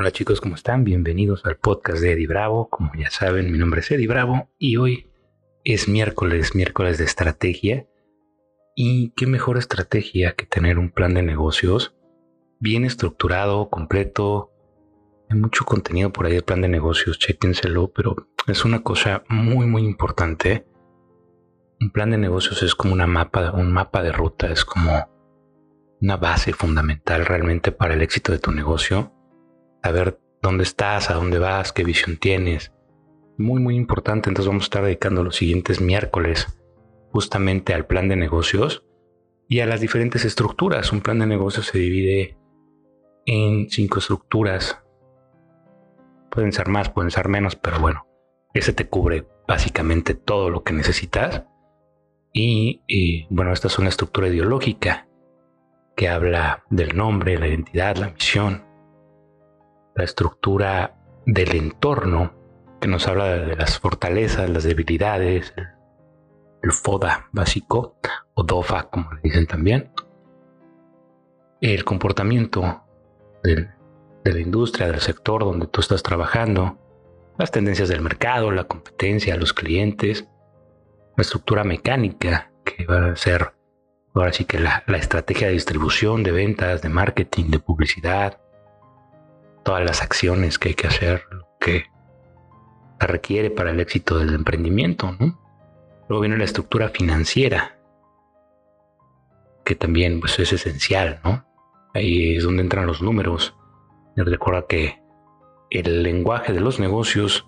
Hola chicos, ¿cómo están? Bienvenidos al podcast de Eddie Bravo. Como ya saben, mi nombre es Eddie Bravo y hoy es miércoles, miércoles de estrategia. Y qué mejor estrategia que tener un plan de negocios bien estructurado, completo. Hay mucho contenido por ahí de plan de negocios, chéquenselo, pero es una cosa muy, muy importante. Un plan de negocios es como una mapa, un mapa de ruta, es como una base fundamental realmente para el éxito de tu negocio. Saber dónde estás, a dónde vas, qué visión tienes. Muy, muy importante. Entonces vamos a estar dedicando los siguientes miércoles justamente al plan de negocios y a las diferentes estructuras. Un plan de negocios se divide en cinco estructuras. Pueden ser más, pueden ser menos, pero bueno, ese te cubre básicamente todo lo que necesitas. Y, y bueno, esta es una estructura ideológica que habla del nombre, la identidad, la misión, la estructura del entorno, que nos habla de las fortalezas, las debilidades, el, FODA básico, o DOFA, como le dicen también, el comportamiento de la industria, del sector donde tú estás trabajando, las tendencias del mercado, la competencia, los clientes, la estructura mecánica, que va a ser Ahora sí que la, estrategia de distribución, de ventas, de marketing, de publicidad, todas las acciones que hay que hacer, lo que se requiere para el éxito del emprendimiento, ¿no? Luego viene la estructura financiera, que también pues, es esencial, ¿no? Ahí es donde entran los números. Recuerda que el lenguaje de los negocios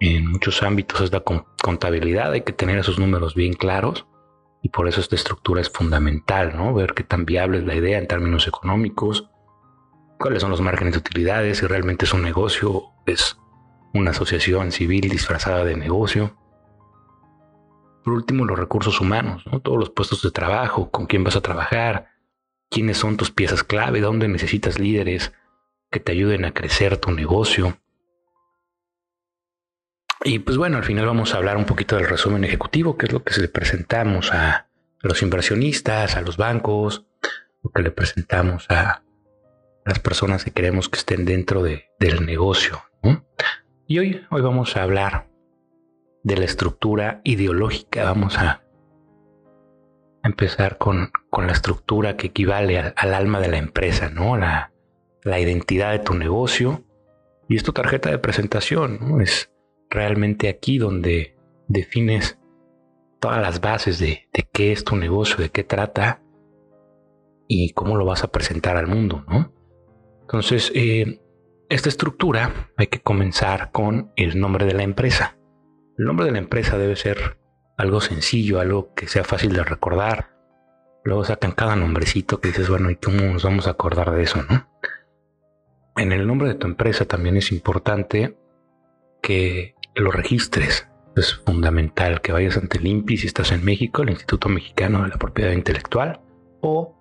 en muchos ámbitos es la contabilidad, hay que tener esos números bien claros y por eso esta estructura es fundamental, ¿no? Ver qué tan viable es la idea en términos económicos, cuáles son los márgenes de utilidades, si realmente es un negocio, es una asociación civil disfrazada de negocio. Por último, los recursos humanos, ¿no? todos los puestos de trabajo, con quién vas a trabajar, quiénes son tus piezas clave, dónde necesitas líderes que te ayuden a crecer tu negocio. Y pues bueno, al final vamos a hablar un poquito del resumen ejecutivo, que es lo que le presentamos a los inversionistas, a los bancos, lo que le presentamos a las personas que queremos que estén dentro de, del negocio. Y hoy, hoy vamos a hablar de la estructura ideológica. Vamos a empezar con, con la estructura que equivale al alma de la empresa, ¿no? La, la identidad de tu negocio. Y es tu tarjeta de presentación, ¿no? Es realmente aquí donde defines todas las bases de, qué es tu negocio, de qué trata y cómo lo vas a presentar al mundo, ¿no? Entonces, eh, esta estructura hay que comenzar con el nombre de la empresa. El nombre de la empresa debe ser algo sencillo, algo que sea fácil de recordar. Luego sacan cada nombrecito que dices, bueno, ¿y cómo nos vamos a acordar de eso, no? En el nombre de tu empresa también es importante que lo registres. Es fundamental que vayas ante el INPI si estás en México, el Instituto Mexicano de la Propiedad Intelectual, o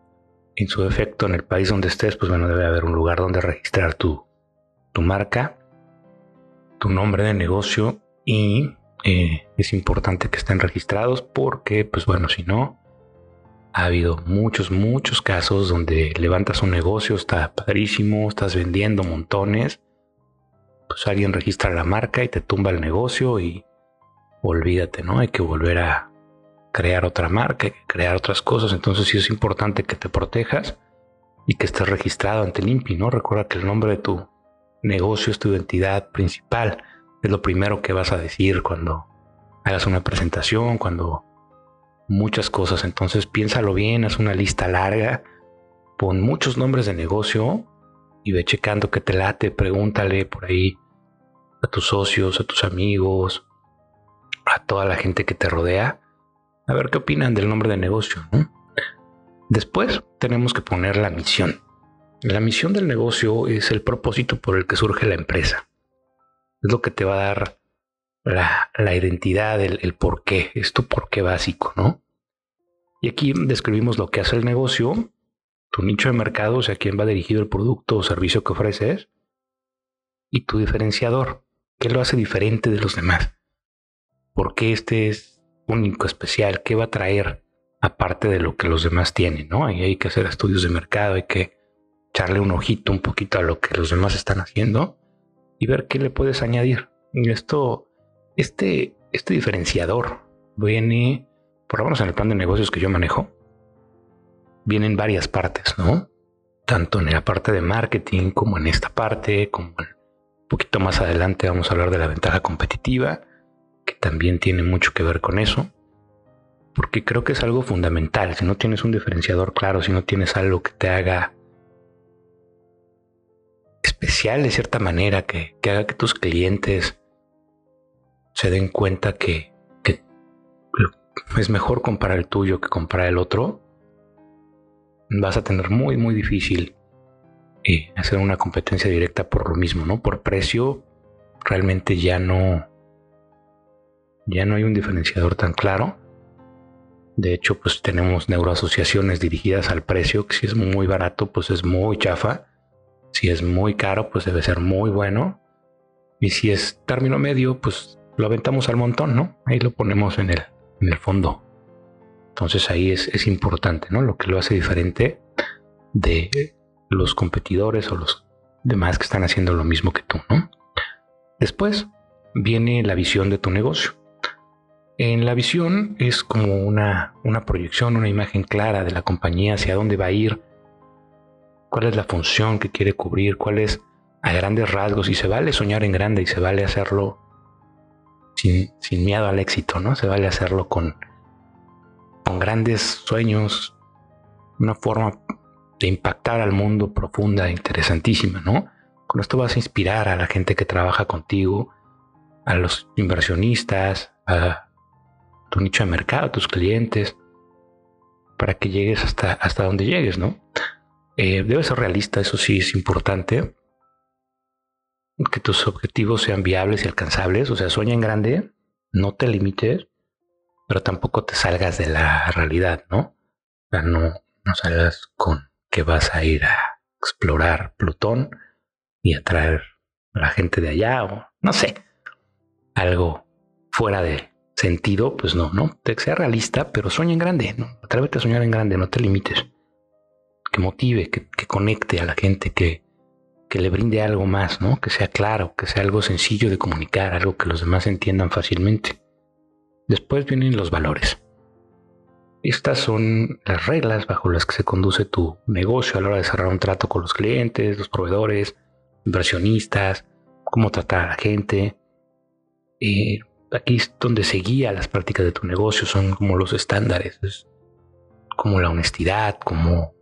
en su defecto en el país donde estés, pues bueno, debe haber un lugar donde registrar tu, tu marca, tu nombre de negocio y eh, es importante que estén registrados porque, pues bueno, si no, ha habido muchos, muchos casos donde levantas un negocio, está padrísimo, estás vendiendo montones pues alguien registra la marca y te tumba el negocio y olvídate, ¿no? Hay que volver a crear otra marca, crear otras cosas. Entonces sí es importante que te protejas y que estés registrado ante el INPI, ¿no? Recuerda que el nombre de tu negocio es tu identidad principal. Es lo primero que vas a decir cuando hagas una presentación, cuando muchas cosas. Entonces piénsalo bien, haz una lista larga, pon muchos nombres de negocio y ve checando que te late, pregúntale por ahí a tus socios, a tus amigos, a toda la gente que te rodea, a ver qué opinan del nombre de negocio. Después tenemos que poner la misión. La misión del negocio es el propósito por el que surge la empresa. Es lo que te va a dar la, identidad, el, el por qué, por qué básico, ¿no? Y aquí describimos lo que hace el negocio tu nicho de mercado, o sea, quién va dirigido el producto o servicio que ofreces, y tu diferenciador, qué lo hace diferente de los demás, por qué este es único, especial, qué va a traer aparte de lo que los demás tienen, ¿no? Ahí hay que hacer estudios de mercado, hay que echarle un ojito un poquito a lo que los demás están haciendo y ver qué le puedes añadir. Esto, este, este diferenciador viene, por lo menos en el plan de negocios que yo manejo, viene en varias partes, ¿no? Tanto en la parte de marketing como en esta parte, como un poquito más adelante vamos a hablar de la ventaja competitiva, también tiene mucho que ver con eso, porque creo que es algo fundamental. Si no tienes un diferenciador claro, si no tienes algo que te haga especial de cierta manera, que, haga que tus clientes se den cuenta que, es mejor comprar el tuyo que comprar el otro, vas a tener muy, muy difícil eh, hacer una competencia directa por lo mismo, ¿no? Por precio, realmente ya no, ya no hay un diferenciador tan claro. De hecho, pues tenemos neuroasociaciones dirigidas al precio, que si es muy barato, pues es muy chafa. Si es muy caro, pues debe ser muy bueno. Y si es término medio, pues lo aventamos al montón, ¿no? Ahí lo ponemos en el, en el fondo. Entonces ahí es, es importante, ¿no? Lo que lo hace diferente de los competidores o los demás que están haciendo lo mismo que tú, ¿no? Después viene la visión de tu negocio. En la visión es como una, una proyección, una imagen clara de la compañía, hacia dónde va a ir, cuál es la función que quiere cubrir, cuál es a grandes rasgos y se vale soñar en grande y se vale hacerlo sin, miedo al éxito, ¿no? Se vale hacerlo con, con grandes sueños, una forma de impactar al mundo profunda e interesantísima, ¿no? Con esto vas a inspirar a la gente que trabaja contigo, a los inversionistas, a tu nicho de mercado, tus clientes, para que llegues hasta, hasta donde llegues, ¿no? Eh, debes ser realista, eso sí es importante. Que tus objetivos sean viables y alcanzables. O sea, sueña en grande, no te limites, pero tampoco te salgas de la realidad, ¿no? O sea, no, no salgas con que vas a ir a explorar Plutón y atraer a la gente de allá o no sé, algo fuera de sentido, pues no, no, sea realista, pero sueña en grande, ¿no? atrévete a soñar en grande, no te limites que motive, que, conecte a la gente, que, que le brinde algo más, ¿no? Que sea claro, que sea algo sencillo de comunicar, algo que los demás entiendan fácilmente. Después vienen los valores. Estas son las reglas bajo las que se conduce tu negocio a la hora de cerrar un trato con los clientes, los proveedores, inversionistas, cómo tratar a la gente. Y aquí es donde se guía las prácticas de tu negocio, son como los estándares, como la honestidad, como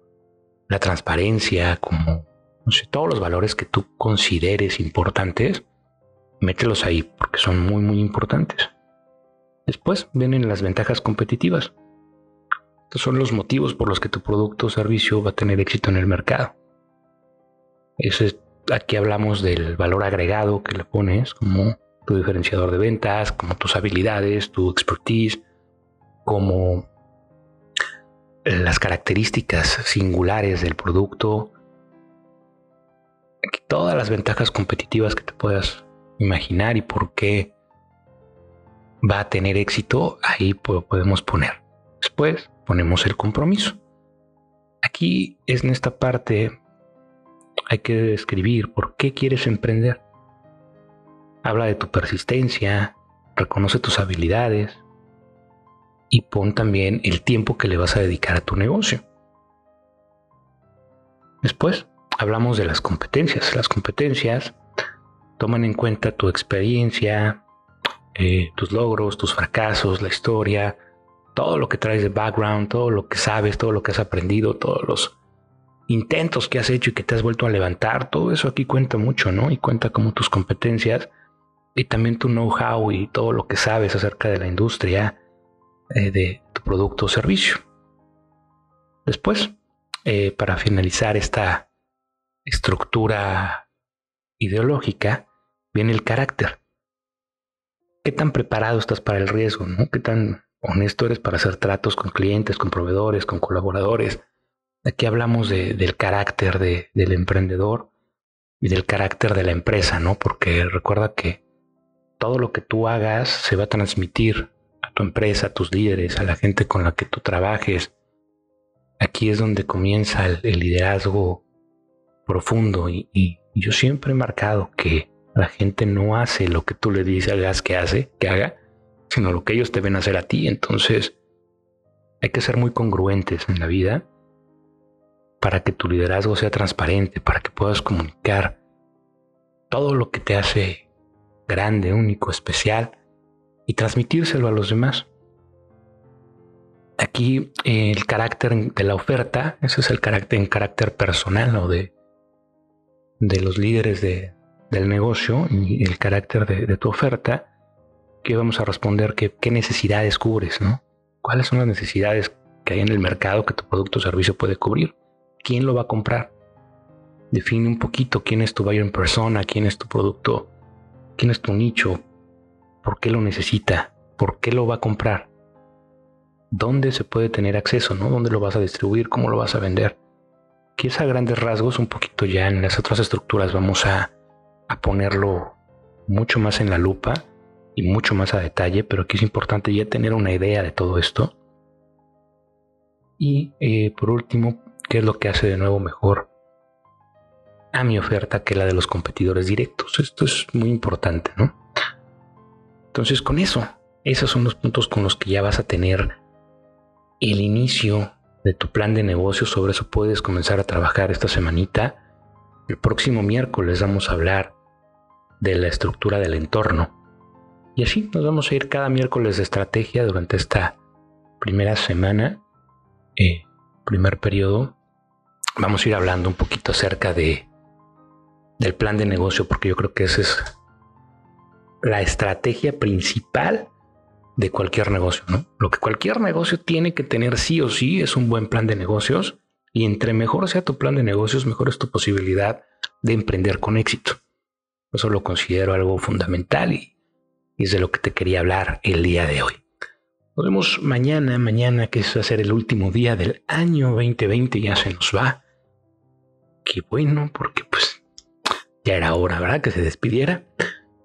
la transparencia, como no sé, todos los valores que tú consideres importantes, mételos ahí porque son muy, muy importantes. Después vienen las ventajas competitivas. Estos son los motivos por los que tu producto o servicio va a tener éxito en el mercado. Eso es, aquí hablamos del valor agregado que le pones como tu diferenciador de ventas, como tus habilidades, tu expertise, como las características singulares del producto, todas las ventajas competitivas que te puedas imaginar y por qué va a tener éxito, ahí podemos poner. Después ponemos el compromiso. Aquí es en esta parte hay que describir por qué quieres emprender. Habla de tu persistencia, reconoce tus habilidades, y pon también el tiempo que le vas a dedicar a tu negocio. Después hablamos de las competencias. Las competencias toman en cuenta tu experiencia, eh, tus logros, tus fracasos, la historia, todo lo que traes de background, todo lo que sabes, todo lo que has aprendido, todos los intentos que has hecho y que te has vuelto a levantar, todo eso aquí cuenta mucho, ¿no? Y cuenta como tus competencias y también tu know-how y todo lo que sabes acerca de la industria eh, de tu producto o servicio. Después, eh, para finalizar esta estructura ideológica, viene el carácter. ¿Qué tan preparado estás para el riesgo? ¿no? ¿Qué tan honesto eres para hacer tratos con clientes, con proveedores, con colaboradores? Aquí hablamos del carácter del emprendedor y del carácter de la empresa, ¿no? Porque recuerda que todo lo que tú hagas se va a transmitir tu empresa, a tus líderes, a la gente con la que tú trabajes. Aquí es donde comienza el, liderazgo profundo y, y, yo siempre he marcado que la gente no hace lo que tú le dices que hace, que haga, sino lo que ellos te ven hacer a ti. Entonces, hay que ser muy congruentes en la vida para que tu liderazgo sea transparente, para que puedas comunicar todo lo que te hace grande, único, especial y transmitírselo a los demás. Aquí el carácter de la oferta, ese es el carácter personal o de, de los líderes de, del negocio y el carácter de, de tu oferta, que vamos a responder que, qué necesidades cubres, ¿no? ¿Cuáles son las necesidades que hay en el mercado que tu producto o servicio puede cubrir? ¿Quién lo va a comprar? Define un poquito quién es tu buyer en persona, quién es tu producto, quién es tu nicho, por qué lo necesita, por qué lo va a comprar, dónde se puede tener acceso, ¿no? ¿Dónde lo vas a distribuir? ¿Cómo lo vas a vender? Que es a grandes rasgos, un poquito ya en las otras estructuras vamos a, a ponerlo mucho más en la lupa y mucho más a detalle, pero aquí es importante ya tener una idea de todo esto. Y eh, por último, ¿qué es lo que hace de nuevo mejor a mi oferta que la de los competidores directos? Esto es muy importante, ¿no? Entonces con eso, esos son los puntos con los que ya vas a tener el inicio de tu plan de negocio. Sobre eso puedes comenzar a trabajar esta semanita. El próximo miércoles vamos a hablar de la estructura del entorno y así nos vamos a ir cada miércoles de estrategia durante esta primera semana, eh, primer periodo. Vamos a ir hablando un poquito acerca de del plan de negocio, porque yo creo que esa es la estrategia principal de cualquier negocio, ¿no? Lo que cualquier negocio tiene que tener sí o sí es un buen plan de negocios y entre mejor sea tu plan de negocios, mejor es tu posibilidad de emprender con éxito. Eso lo considero algo fundamental y y es de lo que te quería hablar el día de hoy. Nos vemos mañana, mañana que va a ser el último día del año 2020, ya se nos va. Qué bueno, porque pues ya era hora, ¿verdad? Que se despidiera.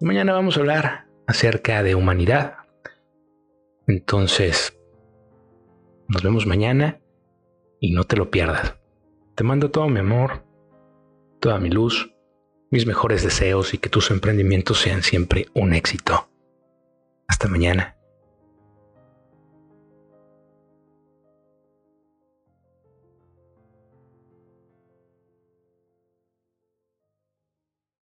mañana vamos a hablar acerca de humanidad. Entonces, nos vemos mañana y no te lo pierdas. Te mando todo mi amor, toda mi luz, mis mejores deseos y que tus emprendimientos sean siempre un éxito. Hasta mañana.